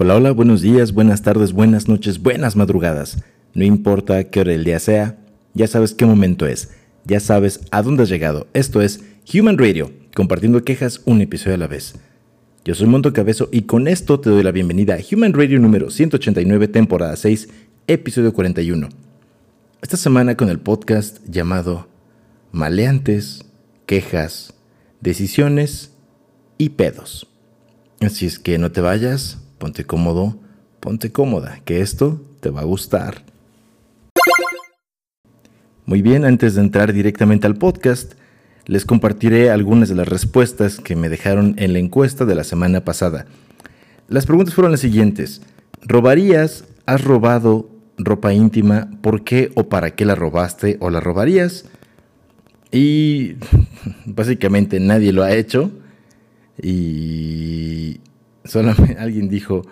Hola, hola, buenos días, buenas tardes, buenas noches, buenas madrugadas. No importa qué hora del día sea, ya sabes qué momento es, ya sabes a dónde has llegado. Esto es Human Radio, compartiendo quejas un episodio a la vez. Yo soy Monto Cabezo y con esto te doy la bienvenida a Human Radio número 189, temporada 6, episodio 41. Esta semana con el podcast llamado Maleantes, Quejas, Decisiones y Pedos. Así es que no te vayas, ponte cómodo, ponte cómoda, que esto te va a gustar. Muy bien, antes de entrar directamente al podcast, les compartiré algunas de las respuestas que me dejaron en la encuesta de la semana pasada. Las preguntas fueron las siguientes. ¿Robarías? ¿Has robado ropa íntima? ¿Por qué o para qué la robaste o la robarías? Y básicamente nadie lo ha hecho. Y alguien dijo,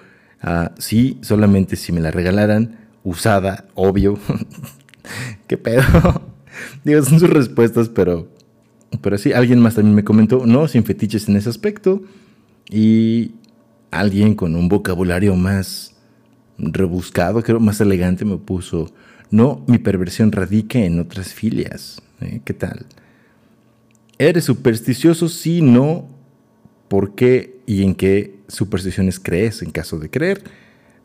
ah, sí, solamente si me la regalaran, usada, obvio. ¿Qué pedo? Digo, son sus respuestas, pero, pero sí, alguien más también me comentó, no, sin fetiches en ese aspecto. Y alguien con un vocabulario más rebuscado, creo, más elegante, me puso, no, mi perversión radica en otras filias. ¿eh? ¿Qué tal? ¿Eres supersticioso? Sí, no. ¿Por qué y en qué supersticiones crees en caso de creer?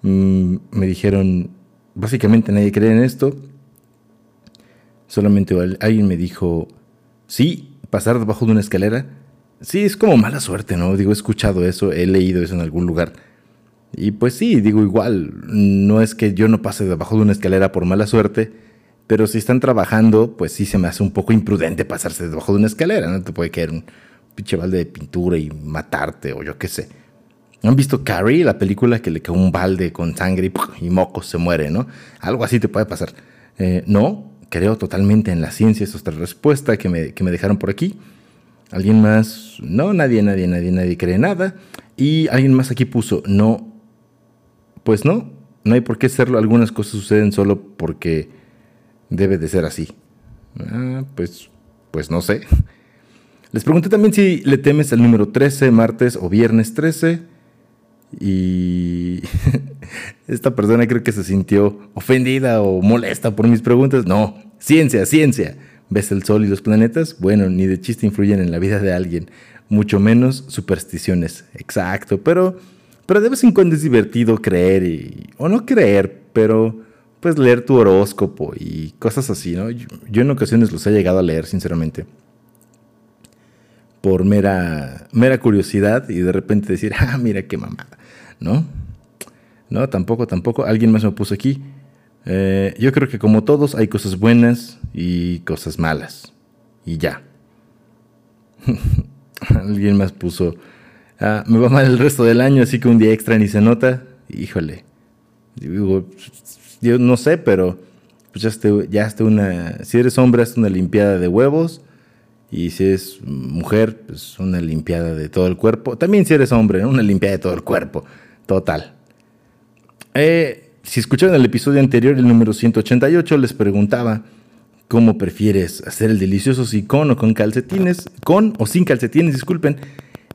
Mm, me dijeron, básicamente nadie cree en esto. Solamente alguien me dijo, sí, pasar debajo de una escalera. Sí, es como mala suerte, ¿no? Digo, he escuchado eso, he leído eso en algún lugar. Y pues sí, digo igual, no es que yo no pase debajo de una escalera por mala suerte, pero si están trabajando, pues sí se me hace un poco imprudente pasarse debajo de una escalera, ¿no? Te puede caer un pinche balde de pintura y matarte o yo qué sé. ¿Han visto Carrie, la película que le cae un balde con sangre y, mocos se muere, ¿no? Algo así te puede pasar. Eh, no, creo totalmente en la ciencia, esa es otra respuesta que me, que me dejaron por aquí. ¿Alguien más? No, nadie, nadie, nadie, nadie cree nada. Y alguien más aquí puso, no, pues no, no hay por qué serlo. Algunas cosas suceden solo porque debe de ser así. Ah, pues, pues no sé. Les pregunté también si le temes al número 13, martes o viernes 13. Y esta persona creo que se sintió ofendida o molesta por mis preguntas. No, ciencia, ciencia. ¿Ves el sol y los planetas? Bueno, ni de chiste influyen en la vida de alguien, mucho menos supersticiones. Exacto, pero, pero de vez en cuando es divertido creer y, o no creer, pero pues leer tu horóscopo y cosas así, ¿no? Yo, en ocasiones los he llegado a leer, sinceramente, por mera, mera curiosidad y de repente decir, ah, mira qué mamada, ¿no? No, tampoco, tampoco. Alguien más me puso aquí. Eh, yo creo que como todos hay cosas buenas y cosas malas. Y ya. Alguien más puso, ah, me va mal el resto del año, así que un día extra ni se nota. Híjole. Digo, yo no sé, pero pues ya esté, ya esté una, si eres hombre, hazte una limpiada de huevos. Y si es mujer, pues una limpiada de todo el cuerpo. También si eres hombre, una limpiada de todo el cuerpo. Total. Eh, si escucharon el episodio anterior, el número 188, les preguntaba cómo prefieres hacer el delicioso si con o con calcetines, con o sin calcetines, disculpen.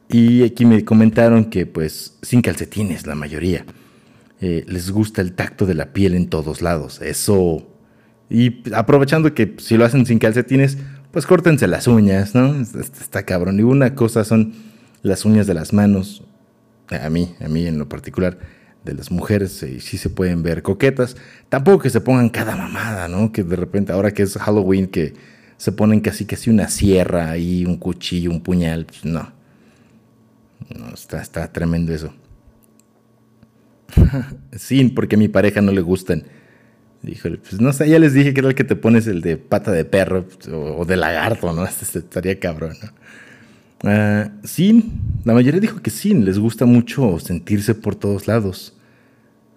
Y aquí me comentaron que pues sin calcetines la mayoría. Eh, les gusta el tacto de la piel en todos lados. Eso. Y aprovechando que si lo hacen sin calcetines, pues córtense las uñas, ¿no? Está, cabrón. Y una cosa son las uñas de las manos. A mí, a mí en lo particular, de las mujeres, eh, sí se pueden ver coquetas. Tampoco que se pongan cada mamada, ¿no? Que de repente, ahora que es Halloween, que se ponen casi casi una sierra y un cuchillo, un puñal. Pues no. No, está, está tremendo eso. sí, porque a mi pareja no le gustan. Híjole, pues no sé, ya les dije que era el que te pones el de pata de perro pues, o, de lagarto, ¿no? Este estaría cabrón, ¿no? Ah, sí, la mayoría dijo que sí, les gusta mucho sentirse por todos lados.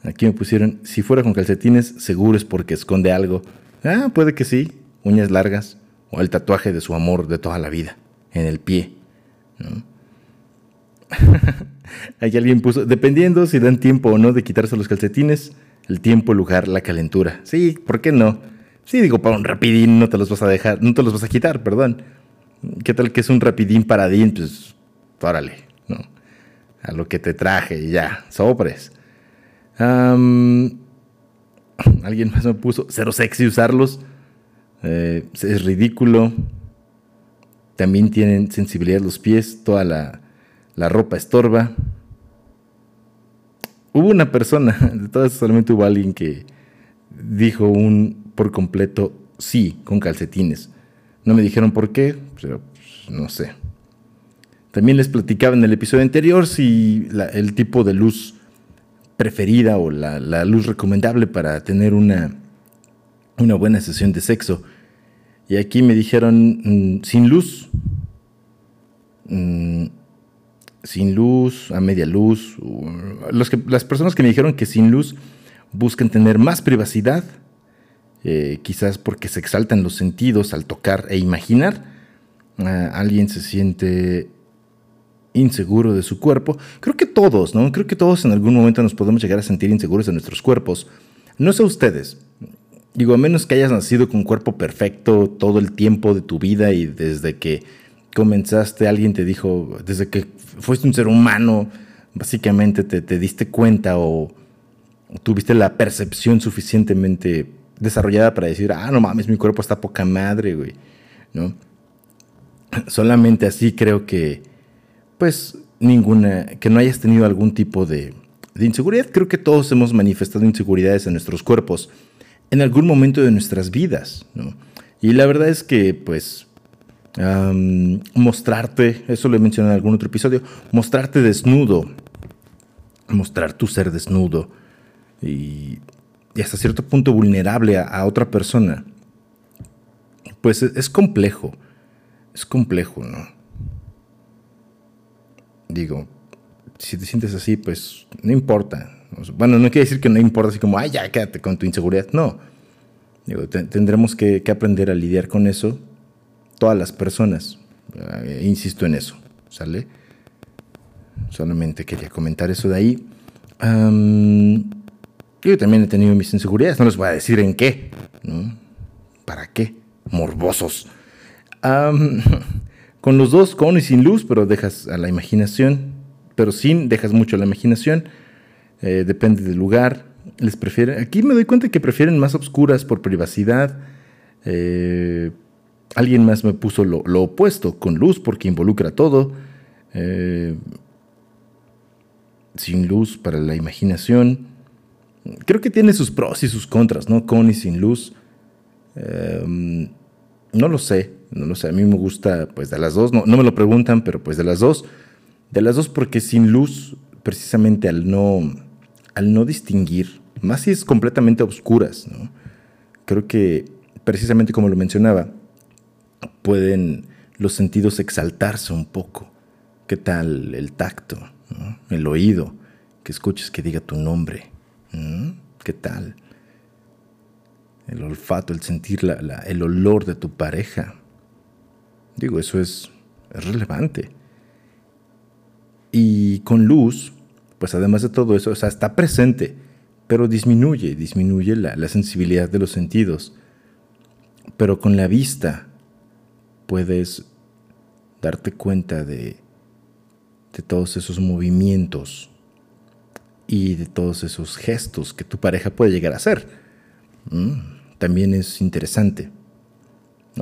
Aquí me pusieron, si fuera con calcetines, seguro es porque esconde algo. Ah, puede que sí, uñas largas o el tatuaje de su amor de toda la vida en el pie. ¿no? Aquí alguien puso, dependiendo si dan tiempo o no de quitarse los calcetines, el tiempo, el lugar, la calentura. Sí, ¿por qué no? Sí, digo, para un rapidín no te los vas a dejar, no te los vas a quitar, perdón. ¿Qué tal que es un rapidín paradín? Pues, órale, ¿no? A lo que te traje y ya, sobres. alguien más me puso, cero sexy usarlos. Eh, es ridículo. También tienen sensibilidad los pies, toda la, la ropa estorba. Hubo una persona, de todas solamente hubo alguien que dijo un por completo sí con calcetines. No me dijeron por qué, pero pues, no sé. También les platicaba en el episodio anterior si el tipo de luz preferida o la, luz recomendable para tener una, una buena sesión de sexo. Y aquí me dijeron mm, sin luz. Mm, sin luz, a media luz. Los que, las personas que me dijeron que sin luz buscan tener más privacidad, eh, quizás porque se exaltan los sentidos al tocar e imaginar. Ah, alguien se siente inseguro de su cuerpo. Creo que todos, ¿no? Creo que todos en algún momento nos podemos llegar a sentir inseguros de nuestros cuerpos. No sé ustedes. Digo, a menos que hayas nacido con un cuerpo perfecto todo el tiempo de tu vida y desde que comenzaste alguien te dijo, desde que fuiste un ser humano, básicamente te, diste cuenta o, tuviste la percepción suficientemente desarrollada para decir, ah, no mames, mi cuerpo está poca madre, güey, ¿no? Solamente así creo que pues ninguna, que no hayas tenido algún tipo de, inseguridad. Creo que todos hemos manifestado inseguridades en nuestros cuerpos en algún momento de nuestras vidas. Y la verdad es que, pues, mostrarte, eso lo he mencionado en algún otro episodio, mostrarte desnudo, mostrar tu ser desnudo y, hasta cierto punto vulnerable a, otra persona, pues es complejo, es complejo, ¿no? digo, si te sientes así, pues no importa. Bueno, no quiere decir que no importa así como, ay, ya quédate con tu inseguridad. No. Digo, tendremos que, aprender a lidiar con eso todas las personas. Eh, insisto en eso, ¿sale? Solamente quería comentar eso de ahí. Yo también he tenido mis inseguridades, no les voy a decir en qué, ¿no? ¿Para qué? Morbosos. Con los dos, con y sin luz, pero dejas a la imaginación. Pero sin, dejas mucho a la imaginación. Eh, depende del lugar. Les prefieren. Aquí me doy cuenta que prefieren más oscuras por privacidad. Eh, alguien más me puso lo, opuesto, con luz, porque involucra todo. Eh, sin luz para la imaginación. Creo que tiene sus pros y sus contras, ¿no? Con y sin luz. no lo sé. No lo sé, a mí me gusta pues de las dos, no, no me lo preguntan, pero pues de las dos. De las dos porque sin luz, precisamente al no, al no distinguir, más si es completamente oscuras, ¿no? creo que precisamente como lo mencionaba, pueden los sentidos exaltarse un poco. ¿Qué tal el tacto? El oído, que escuches que diga tu nombre. ¿Qué tal? El olfato, el sentir el olor de tu pareja. Digo, eso es, relevante. Y con luz, pues además de todo eso, o sea, está presente, pero disminuye, disminuye la, sensibilidad de los sentidos. Pero con la vista puedes darte cuenta de, de todos esos movimientos y de todos esos gestos que tu pareja puede llegar a hacer. Mm, también es interesante.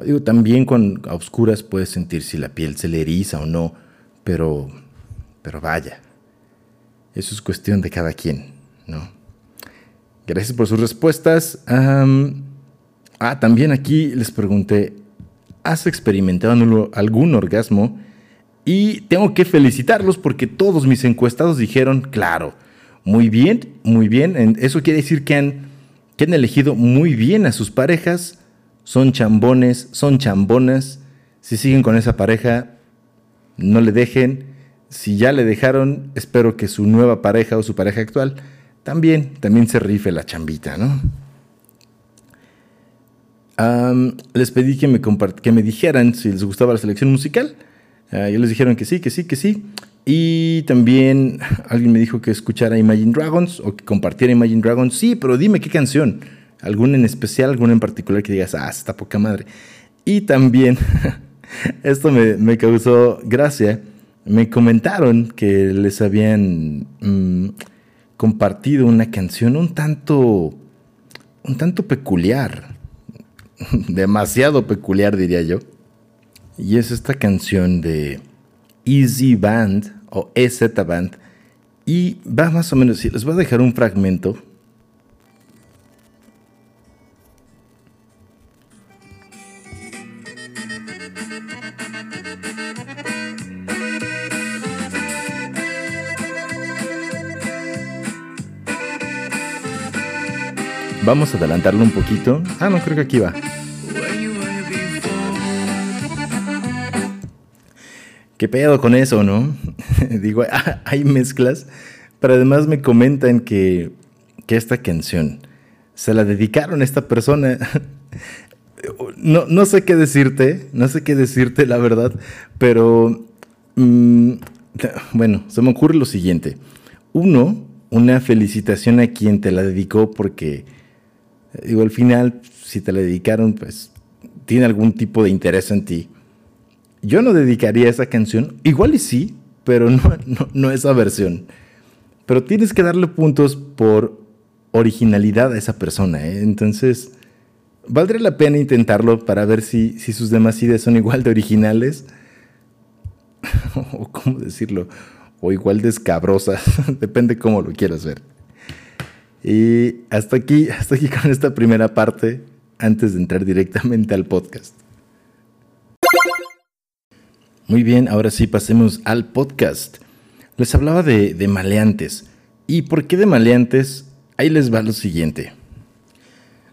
Digo, también con a oscuras puedes sentir si la piel se le eriza o no, pero, pero vaya, eso es cuestión de cada quien, ¿no? Gracias por sus respuestas. ah, también aquí les pregunté, ¿has experimentado algún orgasmo? Y tengo que felicitarlos porque todos mis encuestados dijeron, claro, muy bien, muy bien. Eso quiere decir que han, que han elegido muy bien a sus parejas son chambones, son chambonas. Si siguen con esa pareja, no le dejen. Si ya le dejaron, espero que su nueva pareja o su pareja actual también, también se rife la chambita, ¿no? les pedí que me, que me dijeran si les gustaba la selección musical. Uh, ellos les dijeron que sí, que sí, que sí. Y también alguien me dijo que escuchara Imagine Dragons o que compartiera Imagine Dragons. Sí, pero dime qué canción. ¿Algún en especial, algún en particular que digas, ah, está poca madre? Y también, esto me, causó gracia, me comentaron que les habían mm, compartido una canción un tanto, un tanto peculiar, demasiado peculiar diría yo. Y es esta canción de Easy Band o EZ Band. Y va más o menos, les voy a dejar un fragmento Vamos a adelantarlo un poquito. Ah, no, creo que aquí va. ¿Qué pedo con eso, no? Digo, hay mezclas, pero además me comentan que, que esta canción se la dedicaron a esta persona. No, no, sé qué decirte, no sé qué decirte, la verdad, pero mm, bueno, se me ocurre lo siguiente. Uno, una felicitación a quien te la dedicó porque Digo, al final, si te la dedicaron, pues tiene algún tipo de interés en ti. Yo no dedicaría esa canción, igual y sí, pero no, no, esa versión. Pero tienes que darle puntos por originalidad a esa persona. ¿eh? Entonces, valdría la pena intentarlo para ver si, si sus demás ideas son igual de originales. o cómo decirlo, o igual de escabrosas. Depende cómo lo quieras ver. Y hasta aquí, hasta aquí con esta primera parte, antes de entrar directamente al podcast. Muy bien, ahora sí pasemos al podcast. Les hablaba de, de maleantes. ¿Y por qué de maleantes? Ahí les va lo siguiente.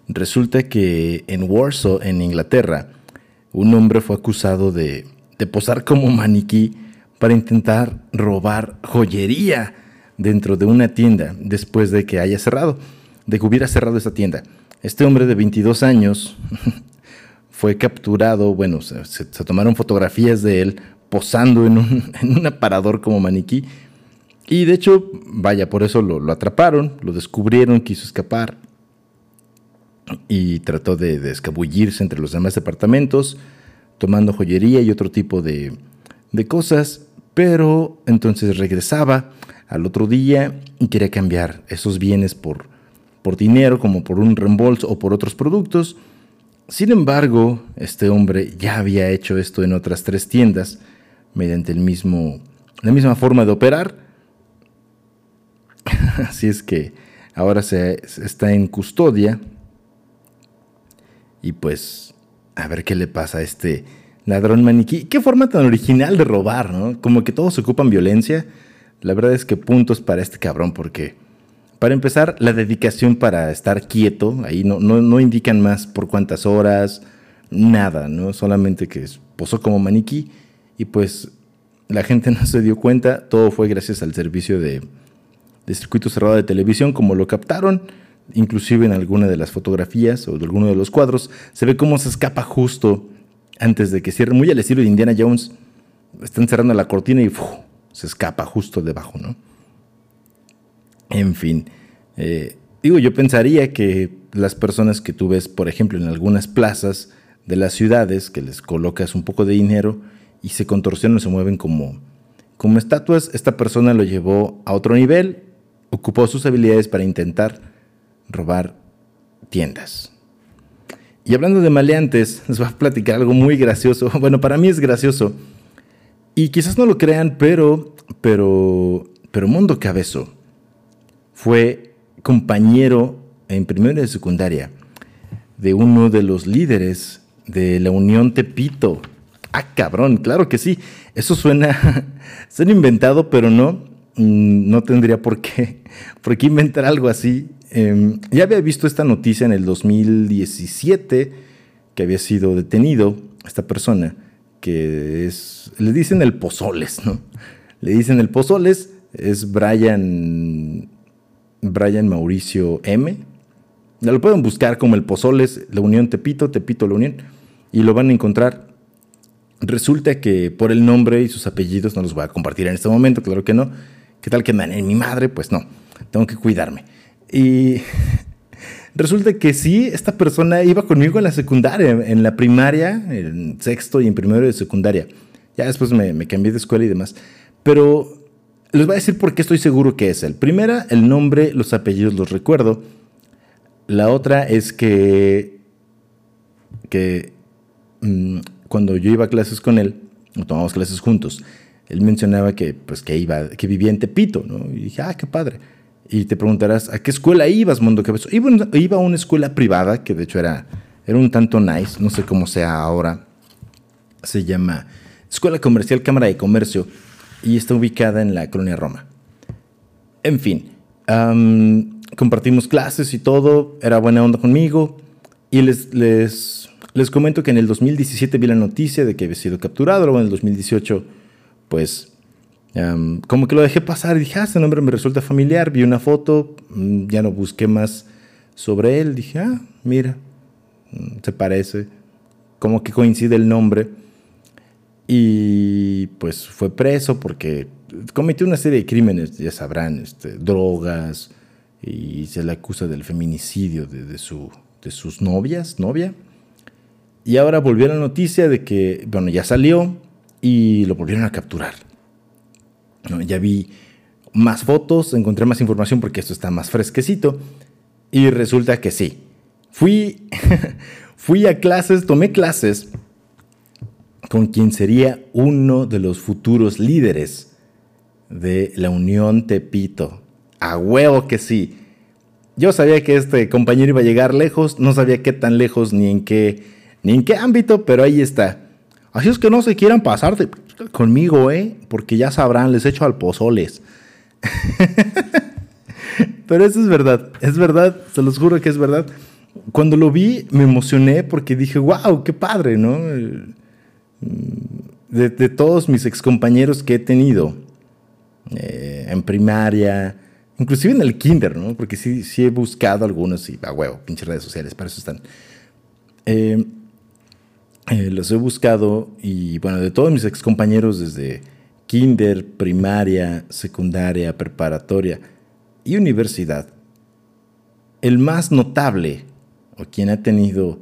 Resulta que en Warsaw, en Inglaterra, un hombre fue acusado de, de posar como maniquí para intentar robar joyería dentro de una tienda después de que haya cerrado, de que hubiera cerrado esa tienda. Este hombre de 22 años fue capturado, bueno, se, tomaron fotografías de él posando en un, aparador como maniquí. Y de hecho, vaya, por eso lo, atraparon, lo descubrieron, quiso escapar y trató de, de, escabullirse entre los demás departamentos, tomando joyería y otro tipo de, de cosas, pero entonces regresaba al otro día y quería cambiar esos bienes por, por dinero, como por un reembolso o por otros productos. Sin embargo, este hombre ya había hecho esto en otras tres tiendas mediante el mismo, la misma forma de operar. Así es que ahora se, está en custodia. Y pues, a ver qué le pasa a este ladrón maniquí. Qué forma tan original de robar, ¿no? Como que todos ocupan violencia la verdad es que puntos para este cabrón porque, para empezar, la dedicación para estar quieto, ahí no, no, indican más por cuántas horas, nada, ¿no? Solamente que posó como maniquí y pues la gente no se dio cuenta, todo fue gracias al servicio de, de circuito cerrado de televisión, como lo captaron, inclusive en alguna de las fotografías o de alguno de los cuadros, se ve cómo se escapa justo antes de que cierre, muy al estilo de Indiana Jones, están cerrando la cortina y se escapa justo debajo, ¿no? En fin, eh, digo, yo pensaría que las personas que tú ves, por ejemplo, en algunas plazas de las ciudades, que les colocas un poco de dinero y se contorsionan, se mueven como, como estatuas, esta persona lo llevó a otro nivel, ocupó sus habilidades para intentar robar tiendas. Y hablando de maleantes, les voy a platicar algo muy gracioso. Bueno, para mí es gracioso. Y quizás no lo crean, pero, pero, pero Mundo Cabezo fue compañero en primero de secundaria de uno de los líderes de la Unión Tepito. Ah, cabrón, claro que sí. Eso suena, suena inventado, pero no, mm, no tendría por qué, por qué inventar algo así. Em, ya había visto esta noticia en el 2017, que había sido detenido esta persona que es, le dicen el Pozoles, ¿no? Le dicen el Pozoles, es Brian, Brian Mauricio M. Lo pueden buscar como el Pozoles, la Unión Tepito, Tepito la Unión, y lo van a encontrar. Resulta que por el nombre y sus apellidos no los voy a compartir en este momento, claro que no. ¿Qué tal que me en mi madre? Pues no, tengo que cuidarme. Y Resulta que sí, esta persona iba conmigo en la secundaria, en la primaria, en sexto y en primero de secundaria. Ya después me, cambié de escuela y demás. Pero Les voy a decir por qué estoy seguro que es él. Primera, el nombre, los apellidos los recuerdo. La otra es que, que mm, cuando yo iba a clases con él, o tomamos clases juntos, él mencionaba que, pues, que, iba, que vivía en Tepito, ¿no? Y dije, ah, qué padre. Y te preguntarás, ¿a qué escuela ibas, Mundo Cabezo? Iba, iba a una escuela privada, que de hecho era, era un tanto nice, no sé cómo sea ahora. Se llama Escuela Comercial Cámara de Comercio y está ubicada en la colonia Roma. En fin, compartimos clases y todo, era buena onda conmigo y les, les, les comento que en el 2017 vi la noticia de que había sido capturado, luego en el 2018 pues como que lo dejé pasar y dije, ah, este nombre me resulta familiar, vi una foto, mm, ya no busqué más sobre él, dije, ah, mira, mm, se parece, como que coincide el nombre. Y pues fue preso porque cometió una serie de crímenes, ya sabrán, este, drogas, y se le acusa del feminicidio de, su, de sus novias, novia. Y ahora volvió la noticia de que, bueno, ya salió y lo volvieron a capturar. ya vi más fotos, encontré más información porque esto está más fresquecito. Y resulta que sí. Fui, fui a clases, tomé clases con quien sería uno de los futuros líderes de la Unión Tepito. A huevo que sí. Yo sabía que este compañero iba a llegar lejos, no sabía qué tan lejos ni en qué, ni en qué ámbito, pero ahí está. Así es que no se quieran pasar conmigo, ¿eh? Porque ya sabrán, les echo al pozoles. pero eso es verdad, es verdad, se los juro que es verdad. Cuando lo vi me emocioné porque dije, wow, qué padre, ¿no? De, todos mis excompañeros que he tenido eh, en primaria, inclusive en el kinder, ¿no? Porque sí, sí he buscado algunos y a huevo, pinches redes sociales, para eso están. Eh, eh, los he buscado y bueno, de todos mis excompañeros desde kinder, primaria, secundaria, preparatoria y universidad, el más notable o quien ha tenido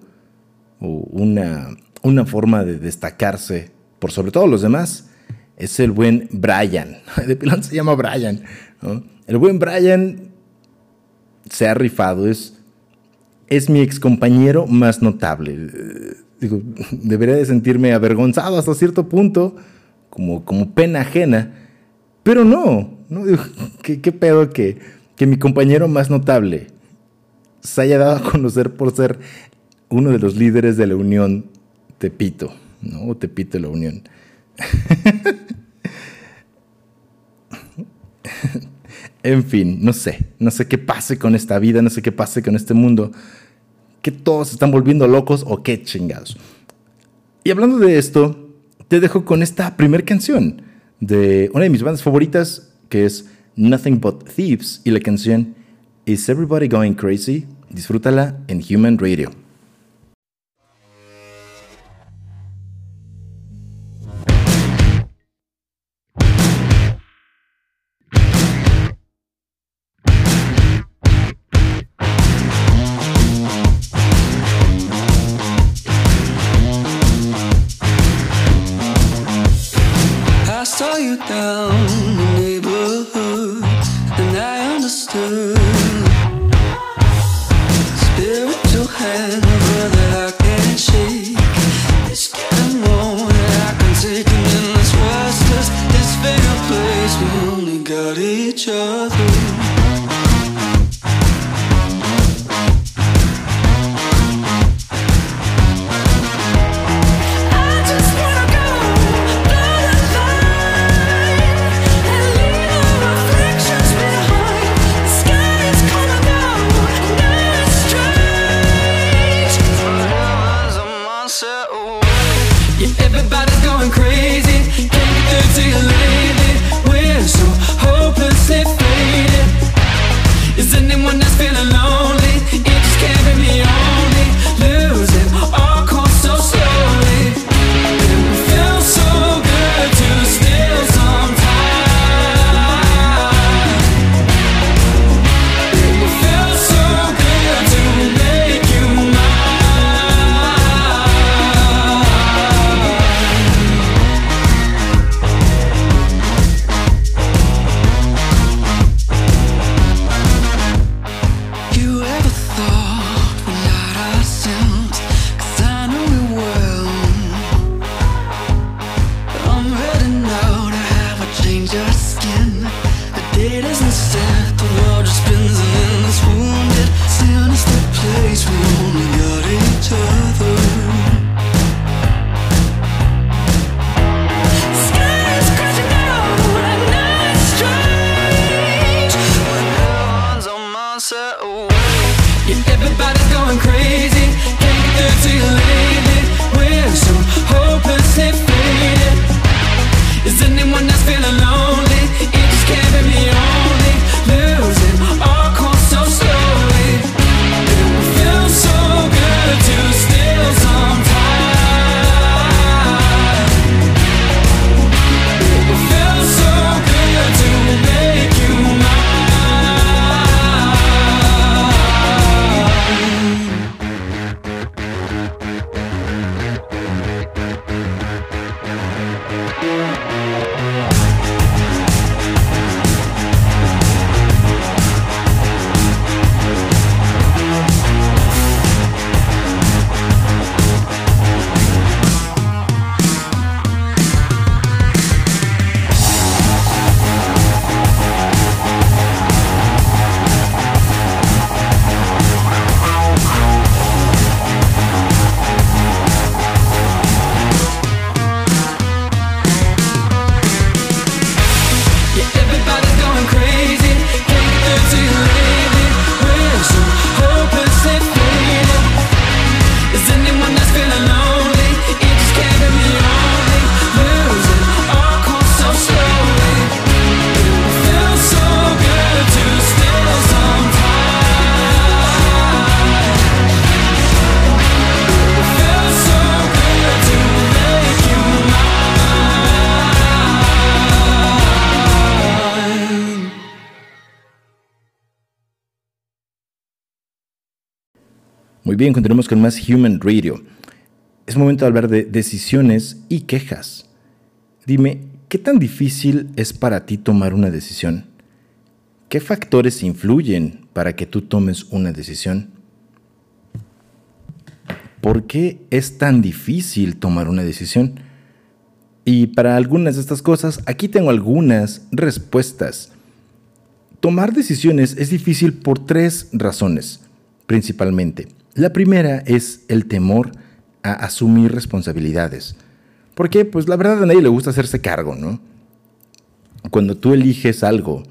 una una forma de destacarse por sobre todo los demás es el buen Brian. De pilón se llama Brian. El buen Brian se ha rifado, es, es mi excompañero más notable. Digo, debería de sentirme avergonzado hasta cierto punto, como, como pena ajena, pero no. ¿no? ¿qué, pedo que, que mi compañero más notable se haya dado a conocer por ser uno de los líderes de la Unión Tepito, ¿no? Tepito la Unión. en fin, no sé, no sé qué pase con esta vida, no sé qué pase con este mundo, que todos están volviendo locos o qué chingados. Y hablando de esto, te dejo con esta primera canción de una de mis bandas favoritas, que es Nothing But Thieves, y la canción Is Everybody Going Crazy? Disfrútala en Human Radio. each other. Bien, continuamos con más Human Radio. Es momento de hablar de decisiones y quejas. Dime, ¿qué tan difícil es para ti tomar una decisión? ¿Qué factores influyen para que tú tomes una decisión? ¿Por qué es tan difícil tomar una decisión? Y para algunas de estas cosas, aquí tengo algunas respuestas. Tomar decisiones es difícil por tres razones, principalmente. La primera es el temor a asumir responsabilidades. Porque, pues la verdad a nadie le gusta hacerse cargo, ¿no? Cuando tú eliges algo,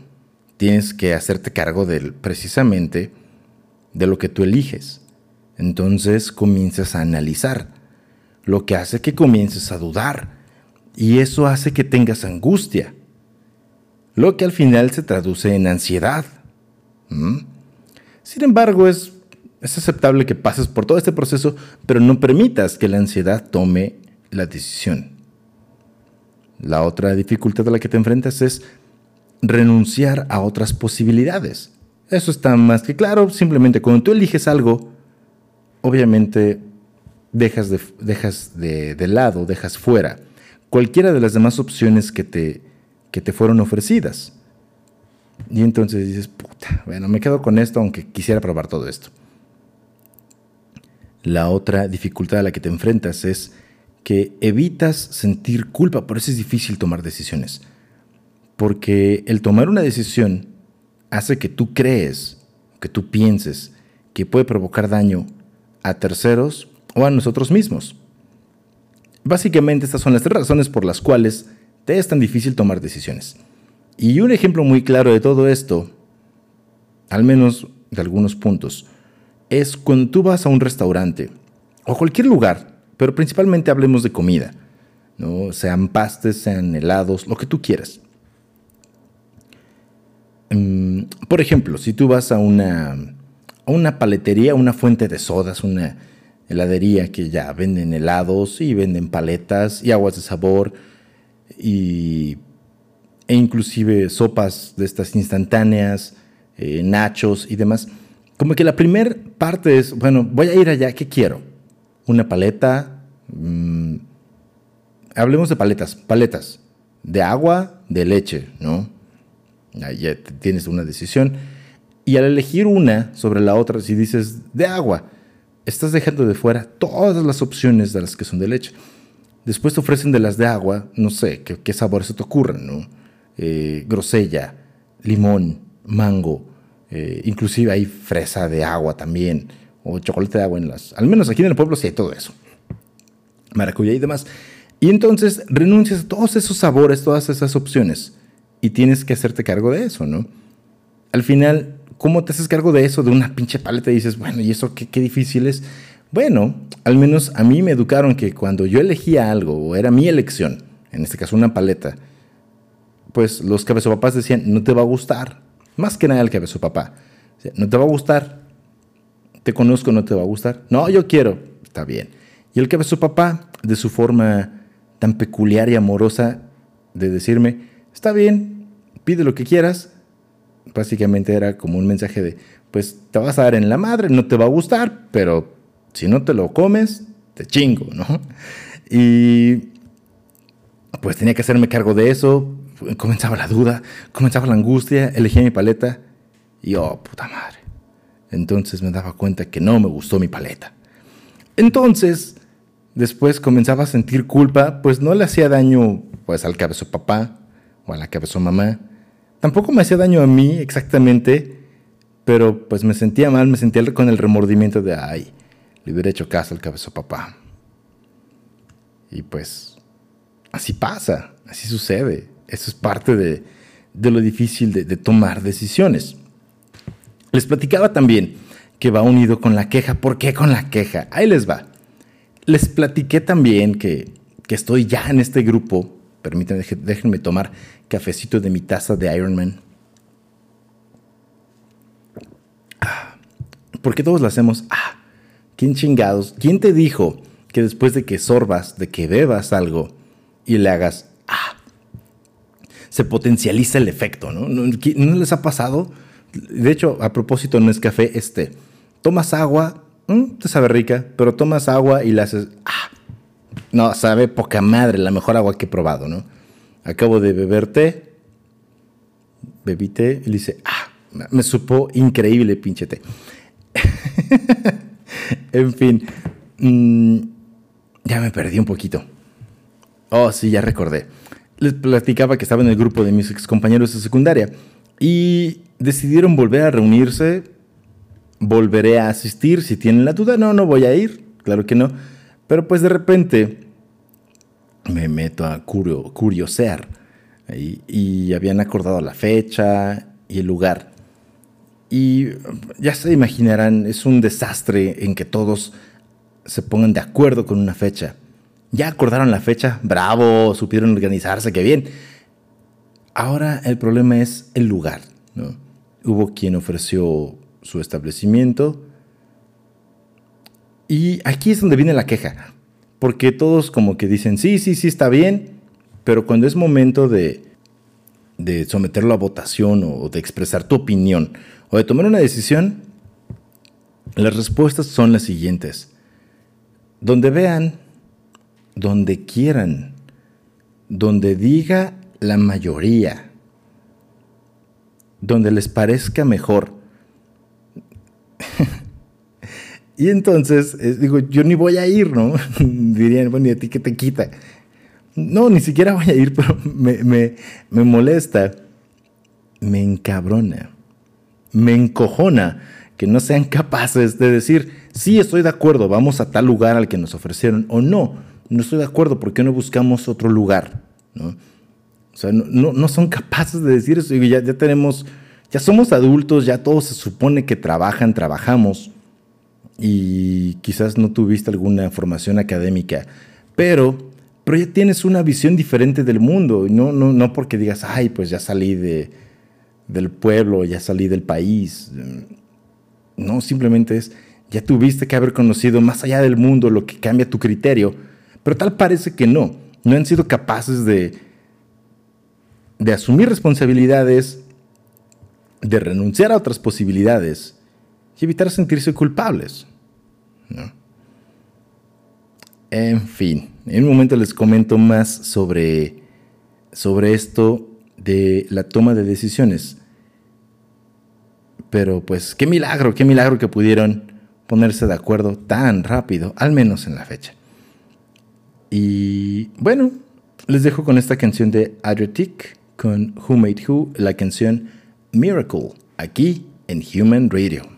tienes que hacerte cargo del, precisamente de lo que tú eliges. Entonces comienzas a analizar, lo que hace que comiences a dudar. Y eso hace que tengas angustia, lo que al final se traduce en ansiedad. Sin embargo, es, es aceptable que pases por todo este proceso, pero no permitas que la ansiedad tome la decisión. La otra dificultad a la que te enfrentas es renunciar a otras posibilidades. Eso está más que claro, simplemente cuando tú eliges algo, obviamente dejas de, dejas de, de lado, dejas fuera cualquiera de las demás opciones que te, que te fueron ofrecidas. Y entonces dices, puta, bueno, me quedo con esto aunque quisiera probar todo esto. La otra dificultad a la que te enfrentas es que evitas sentir culpa, por eso es difícil tomar decisiones. Porque el tomar una decisión hace que tú crees, que tú pienses que puede provocar daño a terceros o a nosotros mismos. Básicamente estas son las tres razones por las cuales te es tan difícil tomar decisiones. Y un ejemplo muy claro de todo esto, al menos de algunos puntos, es cuando tú vas a un restaurante o cualquier lugar, pero principalmente hablemos de comida, ¿no? sean pastes, sean helados, lo que tú quieras. Mm, Por ejemplo, si tú vas a una, a una paletería, una fuente de sodas, una heladería que ya venden helados y venden paletas y aguas de sabor y, e inclusive sopas de estas instantáneas, eh, nachos y demás. Como que la primera parte es, bueno, voy a ir allá, ¿qué quiero? Una paleta, mm, hablemos de paletas, paletas, de agua, de leche, ¿no? Ahí ya tienes una decisión. Y al elegir una sobre la otra, si dices de agua, estás dejando de fuera todas las opciones de las que son de leche. Después te ofrecen de las de agua, no sé, qué, qué sabores se te ocurren, ¿no? Eh, grosella, limón, mango, eh, inclusive hay fresa de agua también, o chocolate de agua en las... Al menos aquí en el pueblo sí hay todo eso. Maracuyá y demás. Y entonces renuncias a todos esos sabores, todas esas opciones, y tienes que hacerte cargo de eso, ¿no? Al final, ¿cómo te haces cargo de eso, de una pinche paleta? Y dices, bueno, ¿y eso qué, qué difícil es? Bueno, al menos a mí me educaron que cuando yo elegía algo, o era mi elección, en este caso una paleta, pues los cabezopapás decían, no te va a gustar. Más que nada el cabezopapá. O sea, No te va a gustar. Te conozco, no te va a gustar. No, yo quiero. Está bien. Y el cabezopapá, de su forma tan peculiar y amorosa de decirme, está bien, pide lo que quieras. Básicamente era como un mensaje de, pues te vas a dar en la madre, no te va a gustar, pero si no te lo comes, te chingo, ¿no? Y pues tenía que hacerme cargo de eso. Comenzaba la duda, comenzaba la angustia, elegí mi paleta y oh, puta madre. Entonces me daba cuenta que no me gustó mi paleta. Entonces, después comenzaba a sentir culpa, pues no le hacía daño pues al cabezo papá o a la cabezo mamá. Tampoco me hacía daño a mí exactamente, pero pues me sentía mal, me sentía con el remordimiento de, ay, le hubiera hecho caso al cabezo papá. Y pues así pasa, así sucede. Eso es parte de, lo difícil de, tomar decisiones. Les platicaba también que va unido con la queja. ¿Por qué con la queja? Ahí les va. Les platiqué también que, estoy ya en este grupo. Permítanme, déjenme tomar cafecito de mi taza de Ironman. Ah, Porque todos lo hacemos. Ah, ¿quién chingados? ¿Quién te dijo que después de que sorbas, de que bebas algo y le hagas ah, se potencializa el efecto, ¿no? ¿No, qui- ¿no les ha pasado? De hecho, a propósito, no es café, este, tomas agua, mm, te sabe rica, pero tomas agua y le haces, ah, no, sabe poca madre, la mejor agua que he probado, ¿no? Acabo de beber té, bebí té y le dice, ah, me- me supo increíble pinche té. en fin, mm, ya me perdí un poquito. Oh, sí, ya recordé. Les platicaba que estaba en el grupo de mis ex compañeros de secundaria y decidieron volver a reunirse. Volveré a asistir si tienen la duda. No, no voy a ir, claro que no. Pero pues de repente me meto a curio- curiosear y habían acordado la fecha y el lugar. Y ya se imaginarán, es un desastre en que todos se pongan de acuerdo con una fecha. Ya acordaron la fecha, bravo, supieron organizarse, qué bien. Ahora el problema es el lugar. Hubo quien ofreció su establecimiento. Y aquí es donde viene la queja. Porque todos como que dicen, sí, sí, sí, está bien. Pero cuando es momento de, de someterlo a votación o de expresar tu opinión o de tomar una decisión, las respuestas son las siguientes. Donde vean, donde quieran, donde diga la mayoría, donde les parezca mejor. y entonces, eh, digo, yo ni voy a ir, ¿no? Dirían, bueno, ¿y a ti qué te quita? No, ni siquiera voy a ir, pero me, me, me molesta, me encabrona, me encojona que no sean capaces de decir, sí, estoy de acuerdo, vamos a tal lugar al que nos ofrecieron, o no, no estoy de acuerdo, ¿por qué no buscamos otro lugar? ¿No? O sea, no, no, son capaces de decir eso. Ya, ya tenemos, ya somos adultos, ya todos se supone que trabajan, trabajamos, y quizás no tuviste alguna formación académica, pero, pero ya tienes una visión diferente del mundo, no, no, no porque digas, ay, pues ya salí de, del pueblo, ya salí del país. No, simplemente es, ya tuviste que haber conocido más allá del mundo lo que cambia tu criterio, pero tal parece que no, no han sido capaces de, de asumir responsabilidades, de renunciar a otras posibilidades y evitar sentirse culpables. ¿no? En fin, en un momento les comento más sobre, sobre esto de la toma de decisiones. Pero pues qué milagro, qué milagro que pudieron ponerse de acuerdo tan rápido, al menos en la fecha. Y bueno, les dejo con esta canción de Adriatic con Who Made Who, la canción Miracle, aquí en Human Radio.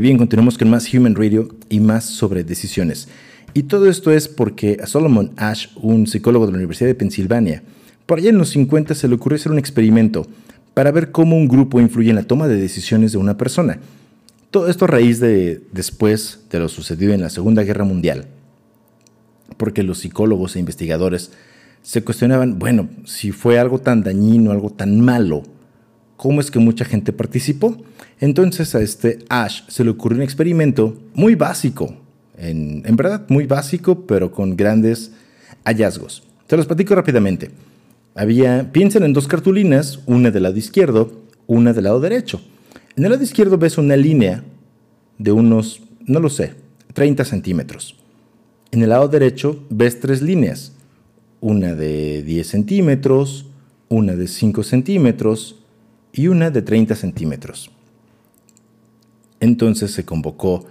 Bien, continuamos con más Human Radio y más sobre decisiones. Y todo esto es porque a Solomon Ash, un psicólogo de la Universidad de Pensilvania, por allá en los 50 se le ocurrió hacer un experimento para ver cómo un grupo influye en la toma de decisiones de una persona. Todo esto a raíz de después de lo sucedido en la Segunda Guerra Mundial. Porque los psicólogos e investigadores se cuestionaban, bueno, si fue algo tan dañino, algo tan malo, cómo es que mucha gente participó. Entonces a este Ash se le ocurrió un experimento muy básico, en, verdad muy básico, pero con grandes hallazgos. Se los platico rápidamente. Había, piensen en dos cartulinas, una del lado izquierdo, una del lado derecho. En el lado izquierdo ves una línea de unos, no lo sé, 30 centímetros. En el lado derecho ves tres líneas, una de 10 centímetros, una de 5 centímetros y una de 30 centímetros. Entonces se convocó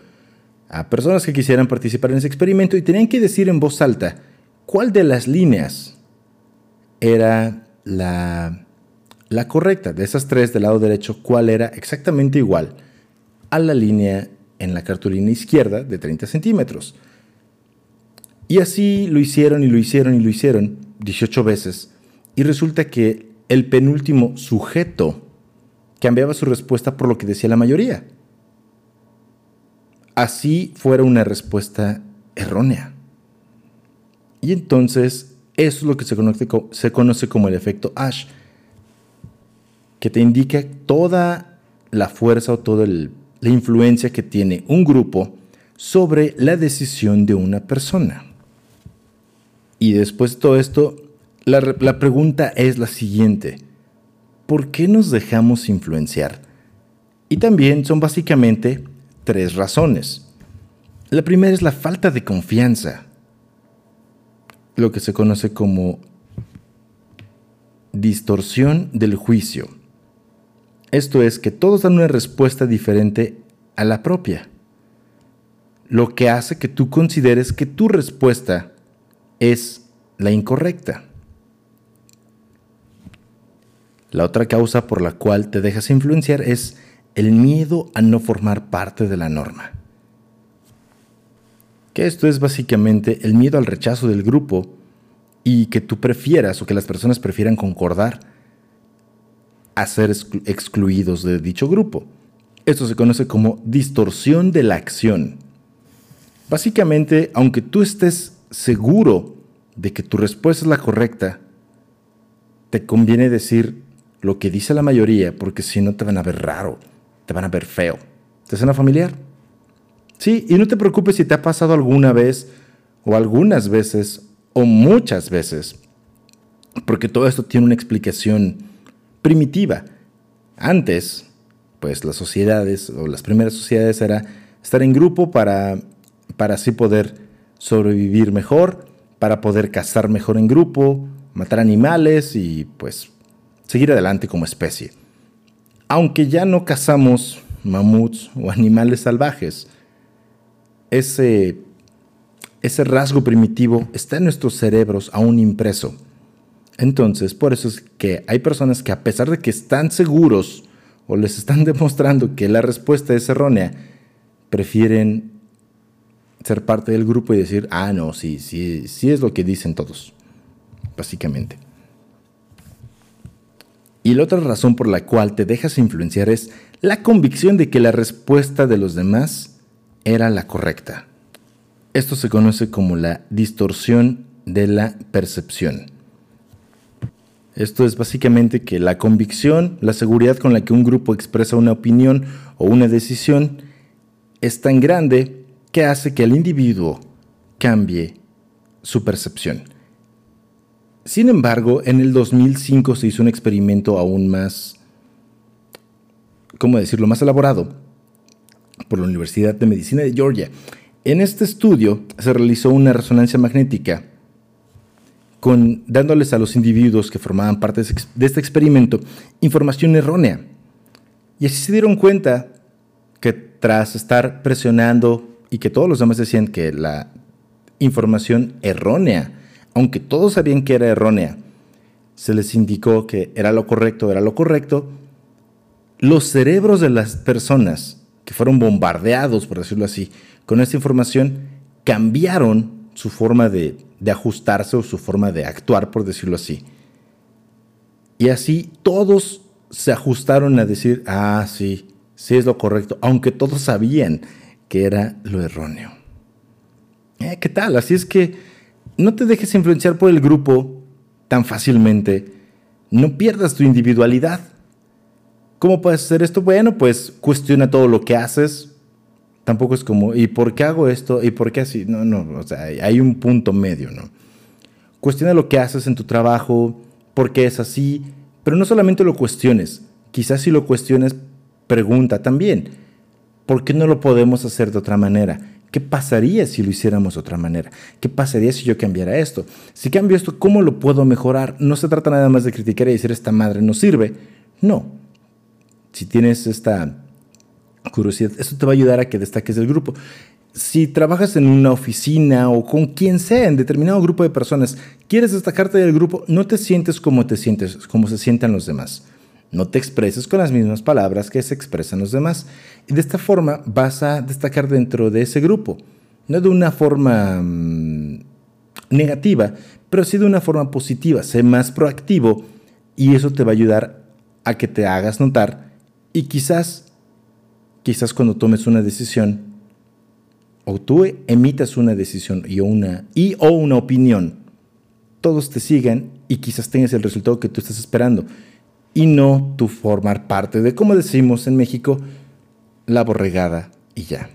a personas que quisieran participar en ese experimento y tenían que decir en voz alta cuál de las líneas era la, correcta. De esas tres del lado derecho, cuál era exactamente igual a la línea en la cartulina izquierda de 30 centímetros. Y así lo hicieron y lo hicieron y lo hicieron 18 veces. Y resulta que el penúltimo sujeto cambiaba su respuesta por lo que decía la mayoría. Así fuera una respuesta errónea. Y entonces eso es lo que se conoce, como el efecto Ash, que te indica toda la fuerza o toda la influencia que tiene un grupo sobre la decisión de una persona. Y después de todo esto, la pregunta es la siguiente. ¿Por qué nos dejamos influenciar? Y también son básicamente tres razones. La primera es la falta de confianza, lo que se conoce como distorsión del juicio. Esto es que todos dan una respuesta diferente a la propia, lo que hace que tú consideres que tu respuesta es la incorrecta. La otra causa por la cual te dejas influenciar es el miedo a no formar parte de la norma. Que esto es básicamente el miedo al rechazo del grupo y que tú prefieras o que las personas prefieran concordar a ser exclu- excluidos de dicho grupo. Esto se conoce como distorsión de la acción. Básicamente, aunque tú estés seguro de que tu respuesta es la correcta, te conviene decir lo que dice la mayoría, porque si no te van a ver raro, te van a ver feo. ¿Te suena familiar? Sí, y no te preocupes si te ha pasado alguna vez, o algunas veces, o muchas veces, porque todo esto tiene una explicación primitiva. Antes, pues las sociedades, o las primeras sociedades, era estar en grupo para, para así poder sobrevivir mejor, para poder cazar mejor en grupo, matar animales y pues seguir adelante como especie. Aunque ya no cazamos mamuts o animales salvajes, ese, ese rasgo primitivo está en nuestros cerebros aún impreso. Entonces, por eso es que hay personas que a pesar de que están seguros o les están demostrando que la respuesta es errónea, prefieren ser parte del grupo y decir, ah, no, sí, sí, sí es lo que dicen todos, básicamente. Y la otra razón por la cual te dejas influenciar es la convicción de que la respuesta de los demás era la correcta. Esto se conoce como la distorsión de la percepción. Esto es básicamente que la convicción, la seguridad con la que un grupo expresa una opinión o una decisión es tan grande que hace que el individuo cambie su percepción. Sin embargo, en el 2005 se hizo un experimento aún más, ¿cómo decirlo?, más elaborado por la Universidad de Medicina de Georgia. En este estudio se realizó una resonancia magnética con, dándoles a los individuos que formaban parte de este experimento información errónea. Y así se dieron cuenta que tras estar presionando y que todos los demás decían que la información errónea, aunque todos sabían que era errónea, se les indicó que era lo correcto, era lo correcto, los cerebros de las personas que fueron bombardeados, por decirlo así, con esta información, cambiaron su forma de, ajustarse o su forma de actuar, por decirlo así. Y así todos se ajustaron a decir, ah, sí, sí es lo correcto, aunque todos sabían que era lo erróneo. Eh, ¿Qué tal? Así es que no te dejes influenciar por el grupo tan fácilmente. No pierdas tu individualidad. ¿Cómo puedes hacer esto? Bueno, pues cuestiona todo lo que haces. Tampoco es como, ¿y por qué hago esto? ¿Y por qué así? No, no, o sea, hay un punto medio, ¿no? Cuestiona lo que haces en tu trabajo, por qué es así, pero no solamente lo cuestiones. Quizás si lo cuestiones, pregunta también, ¿por qué no lo podemos hacer de otra manera? ¿Qué pasaría si lo hiciéramos de otra manera? ¿Qué pasaría si yo cambiara esto? Si cambio esto, ¿cómo lo puedo mejorar? No se trata nada más de criticar y decir esta madre no sirve. No. Si tienes esta curiosidad, esto te va a ayudar a que destaques del grupo. Si trabajas en una oficina o con quien sea, en determinado grupo de personas, quieres destacarte del grupo, no te sientes como te sientes, como se sientan los demás. No te expreses con las mismas palabras que se expresan los demás. Y de esta forma vas a destacar dentro de ese grupo. No de una forma mm, negativa, pero sí de una forma positiva. Sé más proactivo y eso te va a ayudar a que te hagas notar y quizás, quizás cuando tomes una decisión o tú emitas una decisión y una, y, o una opinión, todos te sigan y quizás tengas el resultado que tú estás esperando y no tú formar parte de, como decimos en México, la borregada y ya.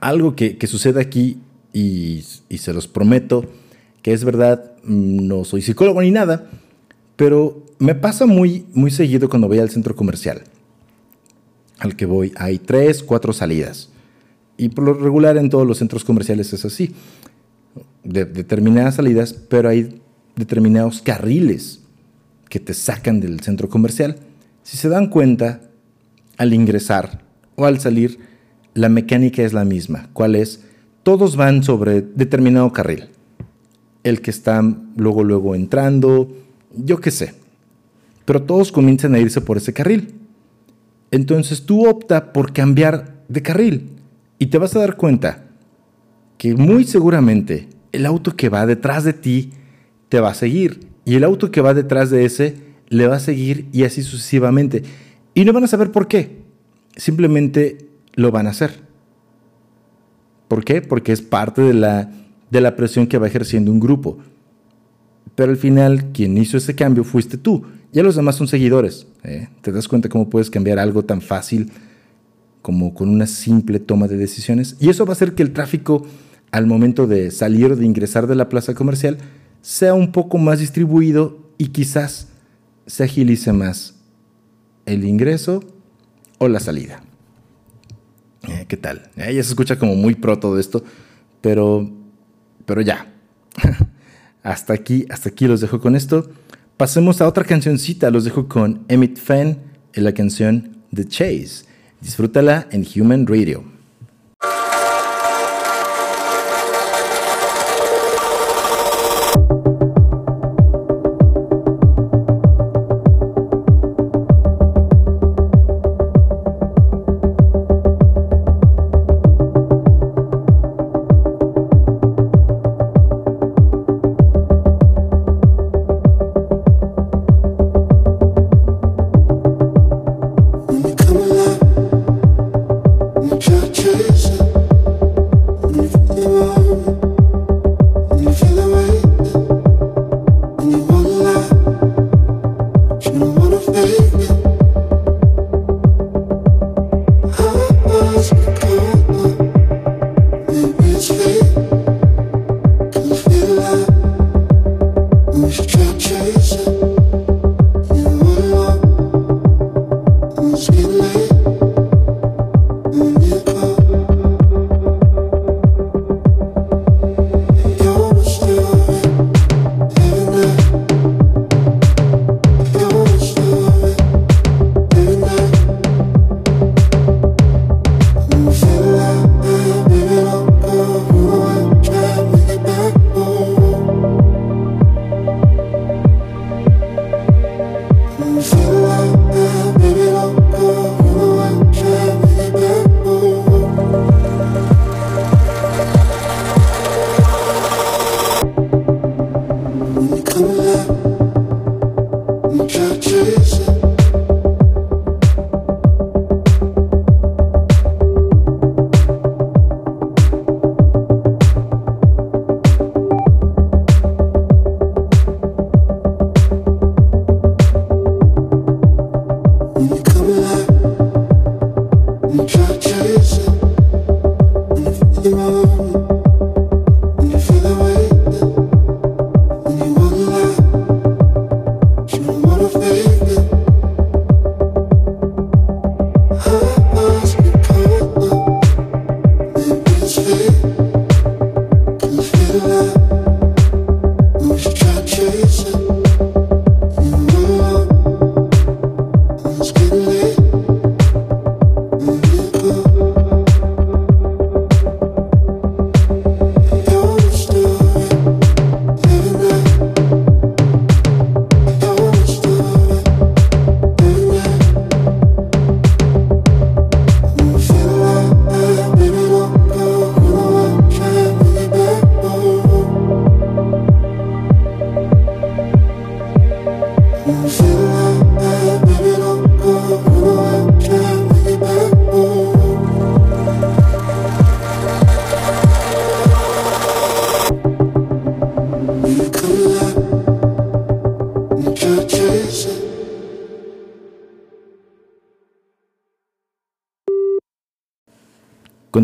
Algo que, que sucede aquí, y, y se los prometo, que es verdad, mm, no soy psicólogo ni nada, pero me pasa muy, muy seguido cuando voy al centro comercial al que voy. Hay tres, cuatro salidas. Y por lo regular en todos los centros comerciales es así. De determinadas salidas, pero hay determinados carriles que te sacan del centro comercial. Si se dan cuenta, al ingresar o al salir, la mecánica es la misma. ¿Cuál es? Todos van sobre determinado carril. El que está luego, luego entrando, yo qué sé. Pero todos comienzan a irse por ese carril. Entonces tú opta por cambiar de carril y te vas a dar cuenta que muy seguramente el auto que va detrás de ti te va a seguir y el auto que va detrás de ese le va a seguir y así sucesivamente. Y no van a saber por qué. Simplemente lo van a hacer. ¿Por qué? Porque es parte de la de la presión que va ejerciendo un grupo. Pero al final, quien hizo ese cambio fuiste tú. Ya los demás son seguidores. ¿eh? ¿Te das cuenta cómo puedes cambiar algo tan fácil como con una simple toma de decisiones? Y eso va a hacer que el tráfico al momento de salir o de ingresar de la plaza comercial sea un poco más distribuido y quizás se agilice más el ingreso o la salida. Eh, ¿Qué tal? Eh, ya se escucha como muy pro todo esto, pero, pero ya. hasta aquí, hasta aquí los dejo con esto. Pasemos a otra cancioncita, los dejo con Emmett Fenn en la canción The Chase. Disfrútala en Human Radio.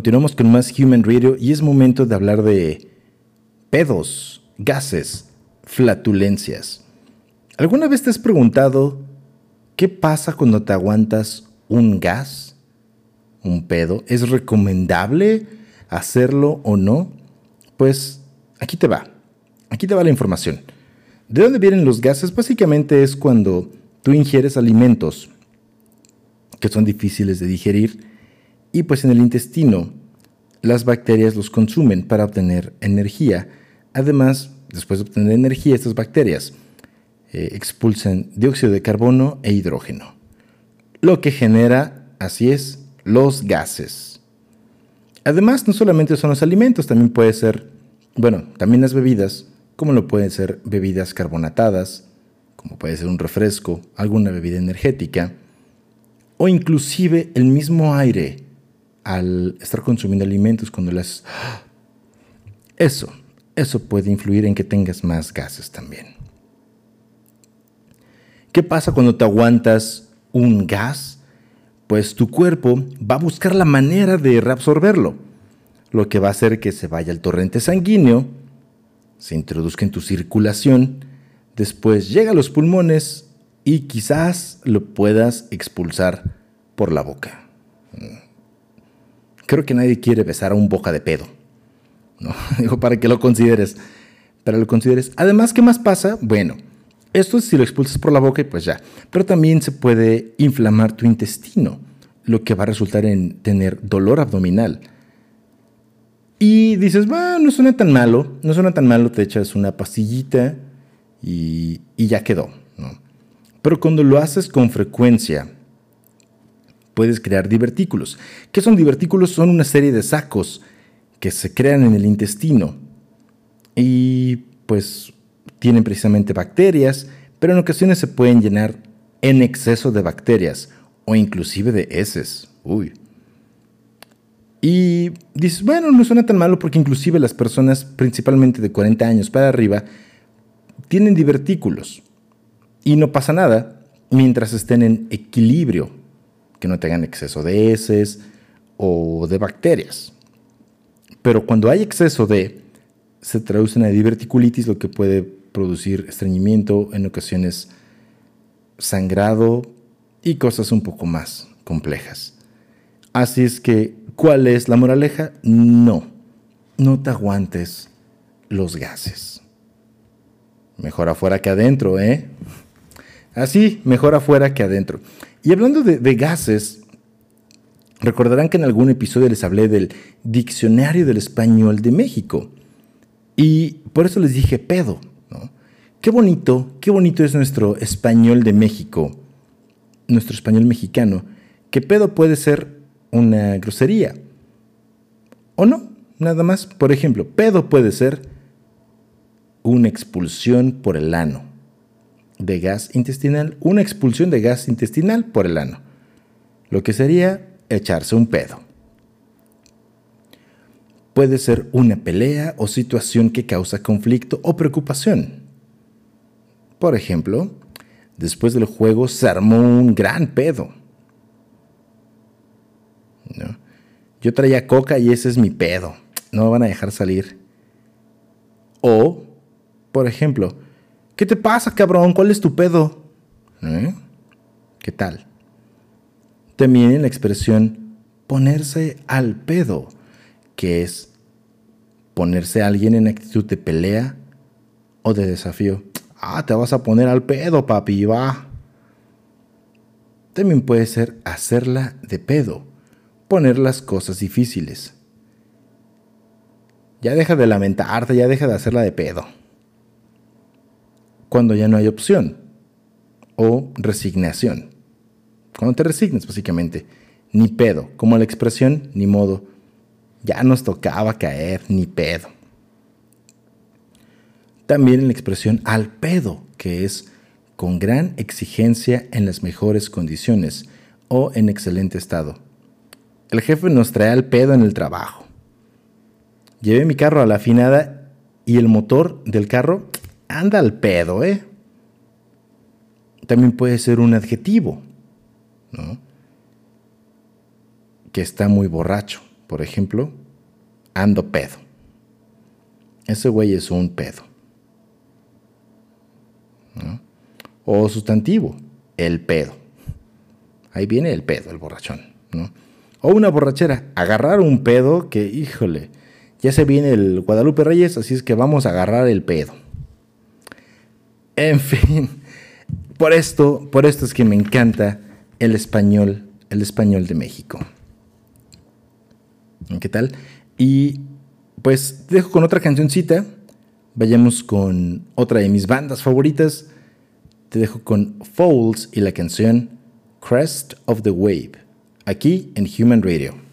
Continuamos con más Human Radio y es momento de hablar de pedos, gases, flatulencias. ¿Alguna vez te has preguntado qué pasa cuando te aguantas un gas? ¿Un pedo? ¿Es recomendable hacerlo o no? Pues aquí te va. Aquí te va la información. ¿De dónde vienen los gases? Básicamente es cuando tú ingieres alimentos que son difíciles de digerir y pues en el intestino las bacterias los consumen para obtener energía. Además, después de obtener energía, estas bacterias eh, expulsan dióxido de carbono e hidrógeno, lo que genera, así es, los gases. Además, no solamente son los alimentos, también puede ser, bueno, también las bebidas, como lo pueden ser bebidas carbonatadas, como puede ser un refresco, alguna bebida energética, o inclusive el mismo aire al estar consumiendo alimentos cuando las... Eso, eso puede influir en que tengas más gases también. ¿Qué pasa cuando te aguantas un gas? Pues tu cuerpo va a buscar la manera de reabsorberlo, lo que va a hacer que se vaya al torrente sanguíneo, se introduzca en tu circulación, después llega a los pulmones y quizás lo puedas expulsar por la boca. Creo que nadie quiere besar a un boca de pedo. ¿no? Digo, para que lo consideres. Para que lo consideres. Además, ¿qué más pasa? Bueno, esto es si lo expulsas por la boca y pues ya. Pero también se puede inflamar tu intestino, lo que va a resultar en tener dolor abdominal. Y dices, bueno, no suena tan malo, no suena tan malo, te echas una pastillita y, y ya quedó. ¿no? Pero cuando lo haces con frecuencia, puedes crear divertículos. ¿Qué son divertículos? Son una serie de sacos que se crean en el intestino y pues tienen precisamente bacterias, pero en ocasiones se pueden llenar en exceso de bacterias o inclusive de heces. Uy. Y dices, bueno, no suena tan malo porque inclusive las personas, principalmente de 40 años para arriba, tienen divertículos. Y no pasa nada mientras estén en equilibrio, que no tengan exceso de heces o de bacterias. Pero cuando hay exceso de, se traduce en diverticulitis, lo que puede producir estreñimiento, en ocasiones sangrado y cosas un poco más complejas. Así es que, ¿cuál es la moraleja? No, no te aguantes los gases. Mejor afuera que adentro, ¿eh? Así, mejor afuera que adentro. Y hablando de, gases, recordarán que en algún episodio les hablé del Diccionario del Español de México. Y por eso les dije pedo, ¿no? Qué bonito, qué bonito es nuestro español de México, nuestro español mexicano, que pedo puede ser una grosería. ¿O no? Nada más. Por ejemplo, pedo puede ser una expulsión por el ano de gas intestinal, una expulsión de gas intestinal por el ano, lo que sería echarse un pedo. Puede ser una pelea o situación que causa conflicto o preocupación. Por ejemplo, después del juego se armó un gran pedo. ¿No? Yo traía coca y ese es mi pedo. No me van a dejar salir. O, por ejemplo, ¿qué te pasa, cabrón? ¿Cuál es tu pedo? ¿Eh? ¿Qué tal? También la expresión ponerse al pedo, que es ponerse a alguien en actitud de pelea o de desafío. Ah, te vas a poner al pedo, papi, va. También puede ser hacerla de pedo, poner las cosas difíciles. Ya deja de lamentarte, ya deja de hacerla de pedo. Cuando ya no hay opción. O resignación. Cuando te resignes, básicamente. Ni pedo. Como la expresión, ni modo. Ya nos tocaba caer, ni pedo. También la expresión al pedo, que es con gran exigencia en las mejores condiciones o en excelente estado. El jefe nos trae al pedo en el trabajo. Llevé mi carro a la afinada y el motor del carro anda al pedo, ¿eh? También puede ser un adjetivo, ¿no? Que está muy borracho. Por ejemplo, ando pedo. Ese güey es un pedo. ¿no? O sustantivo, el pedo. Ahí viene el pedo, el borrachón. ¿no? O una borrachera, agarrar un pedo que, híjole, ya se viene el Guadalupe Reyes, así es que vamos a agarrar el pedo. En fin, por esto, por es que me encanta el español, el español de México. ¿Qué tal? Y pues te dejo con otra cancioncita. Vayamos con otra de mis bandas favoritas. Te dejo con Fouls y la canción Crest of the Wave, aquí en Human Radio.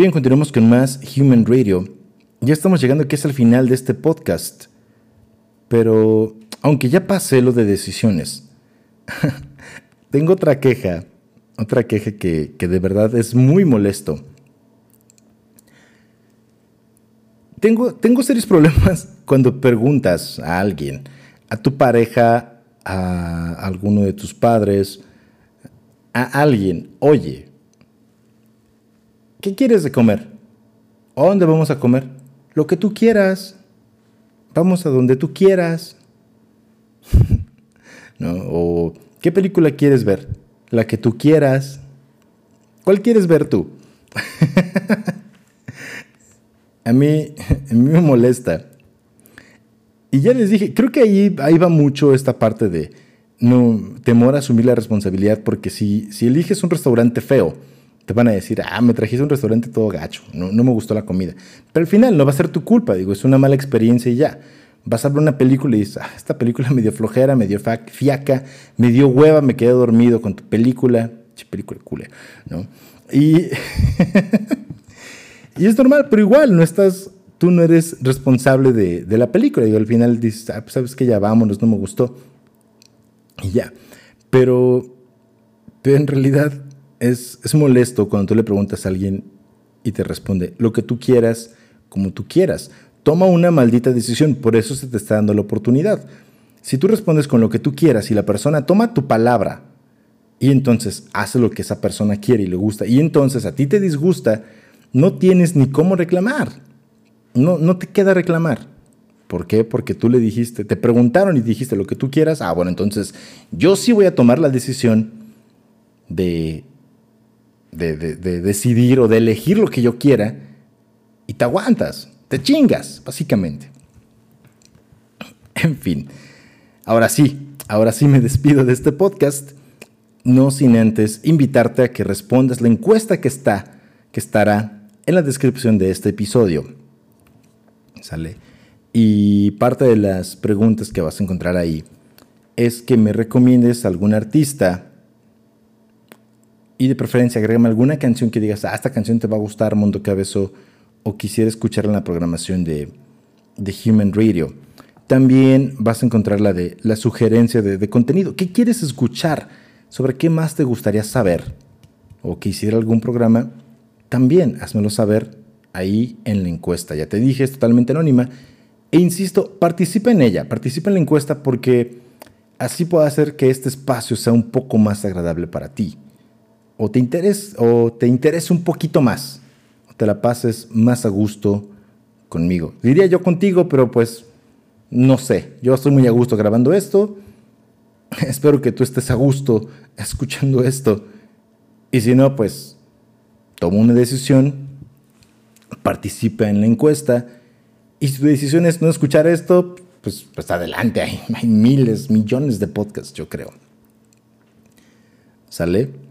Bien, continuamos con más Human Radio. Ya estamos llegando aquí es al final de este podcast. Pero, aunque ya pasé lo de decisiones, tengo otra queja. Otra queja que, que de verdad es muy molesto. Tengo, tengo serios problemas cuando preguntas a alguien, a tu pareja, a alguno de tus padres, a alguien, oye, ¿qué quieres de comer? ¿A dónde vamos a comer? Lo que tú quieras. Vamos a donde tú quieras. ¿No? O, ¿qué película quieres ver? La que tú quieras. ¿Cuál quieres ver tú? a mí, a mí me molesta. Y ya les dije, creo que ahí, ahí va mucho esta parte de no temor a asumir la responsabilidad, porque si, si eliges un restaurante feo, te van a decir, ah, me trajiste un restaurante todo gacho, no, no me gustó la comida. Pero al final no va a ser tu culpa, digo, es una mala experiencia y ya. Vas a ver una película y dices, ah, esta película me dio flojera, me dio fiaca, me dio hueva, me quedé dormido con tu película. Che, película culera, ¿no? Y, y es normal, pero igual no estás, tú no eres responsable de, de la película. Y al final dices, ah, pues sabes que ya vámonos, no me gustó. Y ya. Pero, pero en realidad es, es molesto cuando tú le preguntas a alguien y te responde lo que tú quieras, como tú quieras. Toma una maldita decisión, por eso se te está dando la oportunidad. Si tú respondes con lo que tú quieras y la persona toma tu palabra y entonces hace lo que esa persona quiere y le gusta y entonces a ti te disgusta, no tienes ni cómo reclamar. No, no te queda reclamar. ¿Por qué? Porque tú le dijiste, te preguntaron y dijiste lo que tú quieras. Ah, bueno, entonces yo sí voy a tomar la decisión de, de, de- de decidir o de elegir lo que yo quiera y te aguantas, te chingas, básicamente. En fin, ahora sí, ahora sí me despido de este podcast, no sin antes invitarte a que respondas la encuesta que está, que estará en la descripción de este episodio. ¿Sale? Y parte de las preguntas que vas a encontrar ahí es que me recomiendes algún artista y de preferencia agrégame alguna canción que digas, ah, esta canción te va a gustar, Mundo Cabezo, o quisiera escucharla en la programación de, de Human Radio. También vas a encontrar la de la sugerencia de, de contenido. ¿Qué quieres escuchar? ¿Sobre qué más te gustaría saber? O que hiciera algún programa. También házmelo saber ahí en la encuesta. Ya te dije, es totalmente anónima. E insisto, participa en ella, participa en la encuesta porque así puedo hacer que este espacio sea un poco más agradable para ti. O te interesa, o te interesa un poquito más. O te la pases más a gusto conmigo. Diría yo contigo, pero pues no sé. Yo estoy muy a gusto grabando esto. Espero que tú estés a gusto escuchando esto. Y si no, pues toma una decisión, participa en la encuesta. Y si tu decisión es no escuchar esto, pues, pues adelante. Hay, hay miles, millones de podcasts, yo creo. ¿Sale?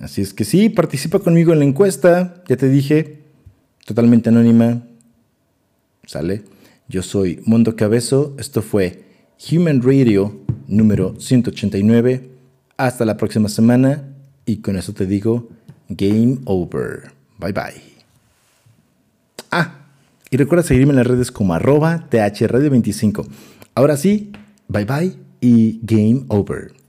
Así es que sí, participa conmigo en la encuesta. Ya te dije, totalmente anónima. ¿Sale? Yo soy Mundo Cabezo. Esto fue Human Radio número 189. Hasta la próxima semana. Y con eso te digo, game over. Bye bye. Ah, y recuerda seguirme en las redes como arroba thradio25. Ahora sí, bye bye y game over.